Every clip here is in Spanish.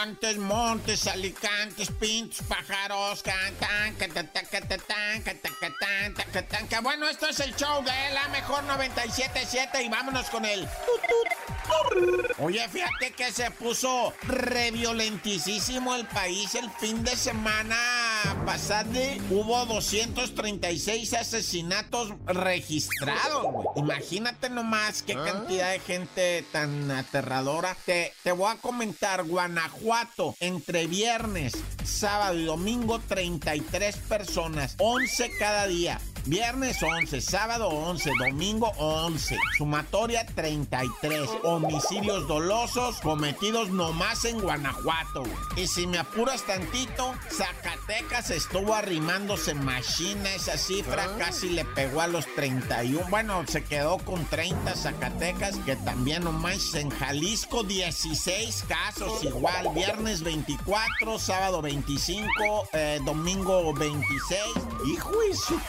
¡Ay! Montes, alicantes, pintos, pájaros, cantan, catatán, catacatán, tacatán. Que bueno, esto es el show de la mejor 97.7 y vámonos con el... Oye, fíjate que se puso reviolentísimo el país el fin de semana pasado. Hubo 236 asesinatos registrados, güey. Imagínate nomás qué cantidad de gente tan aterradora. Te, te voy a comentar, Guanajuato, entre viernes, sábado y domingo, 33 personas, 11 cada día. Viernes 11, sábado 11, domingo 11, sumatoria 33, homicidios dolosos cometidos nomás en Guanajuato. Y si me apuras tantito, Zacatecas estuvo arrimándose machina, esa cifra casi le pegó a los 31. Bueno, se quedó con 30 Zacatecas, que también nomás en Jalisco 16 casos igual, viernes 24, sábado 25, eh, domingo 26. Hijo de su-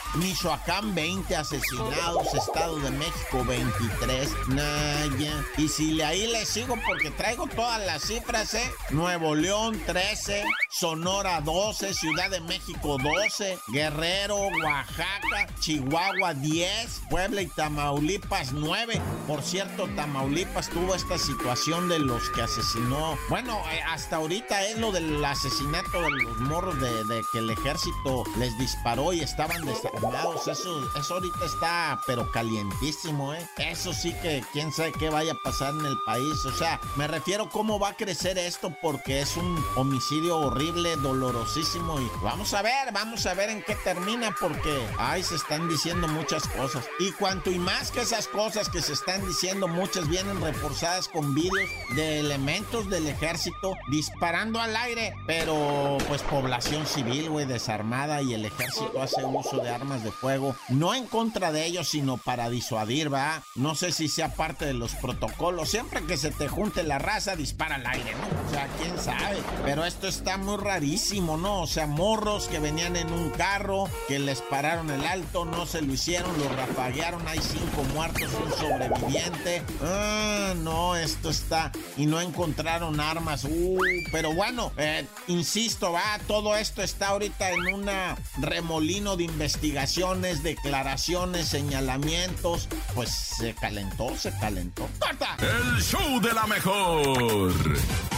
Michoacán 20 asesinados, Estado de México 23, Naya. Y si ahí le sigo porque traigo todas las cifras, ¿eh? Nuevo León 13, Sonora 12, Ciudad de México 12, Guerrero, Oaxaca, Chihuahua 10, Puebla y Tamaulipas 9. Por cierto, Tamaulipas tuvo esta situación de los que asesinó. Bueno, eh, hasta ahorita es lo del asesinato de los morros de, que el ejército les disparó y estaban desarmados. Eso, eso ahorita está, pero calientísimo, ¿eh? Eso sí que quién sabe qué vaya a pasar en el país. O sea, me refiero cómo va a crecer esto porque es un homicidio horrible, dolorosísimo. Y vamos a ver, vamos a ver en qué termina porque, ay, se están diciendo muchas cosas. Y cuanto y más que esas cosas que se están diciendo, muchas vienen reforzadas con vídeos de elementos del ejército disparando al aire, pero pues población civil, güey, desarmada y el ejército hace uso de armas de fuego, no en contra de ellos, sino para disuadir, ¿va? No sé si sea parte de los protocolos, siempre que se te junte la raza, dispara al aire, ¿no? O sea, quién sabe, pero esto está muy rarísimo, ¿no? O sea, morros que venían en un carro, que les pararon el alto, no se lo hicieron, lo rafaguearon, hay cinco muertos, un sobreviviente. Ah, no, esto está. Y no encontraron armas. Uh, pero bueno, eh, insisto, va, todo esto está ahorita en una remolino de investigaciones, declaraciones, señalamientos. Pues se calentó, se calentó. ¡Corta! El show de la mejor.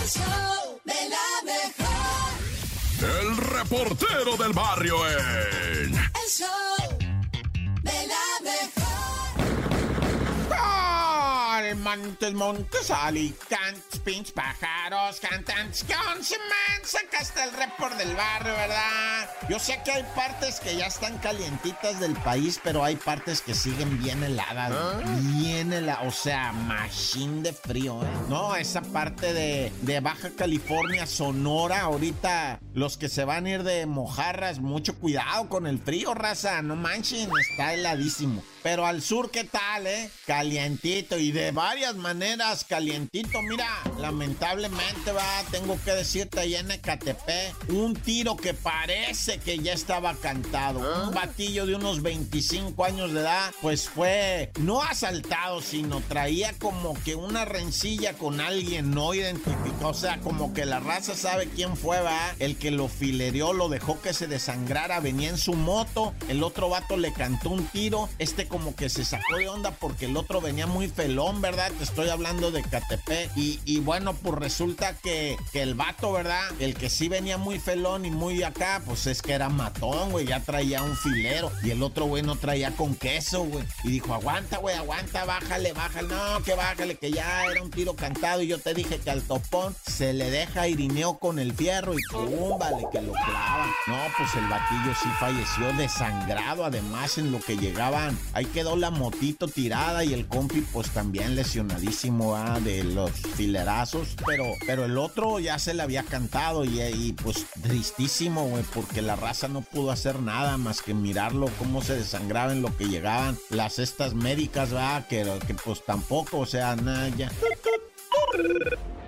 El show reportero del barrio en. El show Montes, montes, alicantes, pinches pájaros, cantantes. ¿Qué once, man? Sacaste el report del barrio, ¿verdad? Yo sé que hay partes que ya están calientitas del país, pero hay partes que siguen bien heladas. Bien heladas. O sea, machine de frío, ¿eh? No, esa parte de, de Baja California, Sonora, ahorita los que se van a ir de mojarras, mucho cuidado con el frío, raza. No manchen, está heladísimo. Pero al sur, ¿qué tal, eh? Calientito y de varias maneras calientito. Mira, lamentablemente, va, tengo que decirte allá en Ecatepec, un tiro que parece que ya estaba cantado. Un batillo de unos 25 años de edad, pues fue no asaltado, sino traía como que una rencilla con alguien no identificado. O sea, como que la raza sabe quién fue, va. El que lo filerió, lo dejó que se desangrara, venía en su moto. El otro vato le cantó un tiro. Este como que se sacó de onda porque el otro venía muy felón, ¿verdad? Te estoy hablando de Catepec. Y, y bueno, pues resulta que, el vato, ¿verdad? El que sí venía muy felón y muy acá, pues es que era matón, güey. Ya traía un filero. Y el otro güey no traía con queso, güey. Y dijo, aguanta, güey, aguanta, bájale, bájale. No, que bájale, que ya era un tiro cantado. Y yo te dije que al topón se le deja irineo con el fierro y pum, que lo clava. No, pues el batillo sí falleció desangrado. Además, en lo que llegaban, ahí quedó la motito tirada y el compi, pues también lesionadísimo ah, de los filerazos. Pero, pero el otro ya se le había cantado y, y, pues tristísimo, güey, porque la raza no pudo hacer nada más que mirarlo, cómo se desangraba en lo que llegaban las estas médicas, va, que, que pues tampoco, o sea, nada, ya.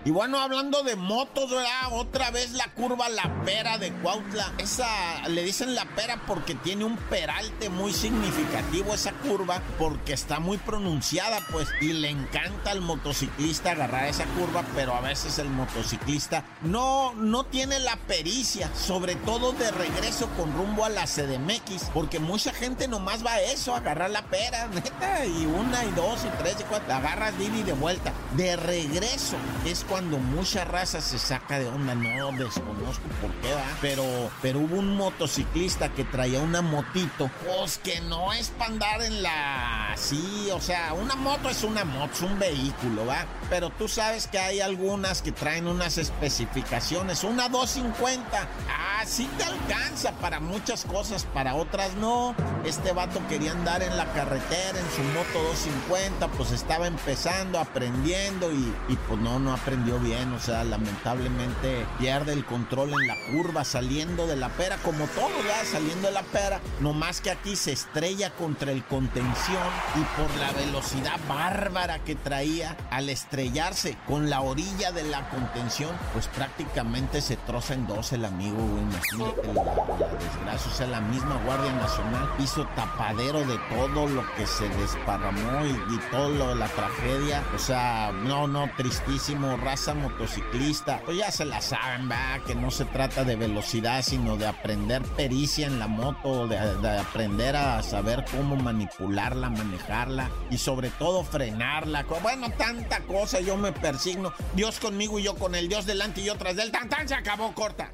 Y bueno, hablando de motos. Otra vez la curva La Pera de Cuautla. Esa le dicen La Pera porque tiene un peralte muy significativo esa curva, porque está muy pronunciada, pues, y le encanta al motociclista agarrar esa curva, pero a veces el motociclista no, no tiene la pericia, sobre todo de regreso con rumbo a la CDMX, porque mucha gente nomás va a eso, a agarrar la pera, neta, y una y dos y tres y cuatro, agarras y de vuelta. De regreso es cuando mucha raza se saca de onda, no desconozco por qué va, pero, pero hubo un motociclista que traía una motito, pues que no es para andar en la... Sí, o sea, una moto es una moto, es un vehículo, ¿va? Pero tú sabes que hay algunas que traen unas especificaciones, una 250, ah, sí te alcanza para muchas cosas, para otras no. Este vato quería andar en la carretera en su moto 250, pues estaba empezando, aprendiendo y, y pues no, no aprendió bien, o sea, lamentablemente pierde el control en la curva, saliendo de la pera, como todo, saliendo de la pera, no más que aquí se estrella contra el contención y por la velocidad bárbara que traía al estrellarse con la orilla de la contención, pues prácticamente se troza en dos el amigo, güey. Imagínate la, la, desgracia. O sea, la misma Guardia Nacional hizo tapadero de todo lo que se desparramó y, y todo lo de la tragedia. O sea, no, no, tristísimo. Raza motociclista. Pues ya se la saben, va, que no se trata de velocidad, sino de aprender pericia en la moto, de, de aprender a saber cómo manipularla, manejarla y sobre todo frenarla. Bueno, tanta cosa, yo me persigno. Dios conmigo y yo con el Dios delante y yo tras del tan tan se acabó corta.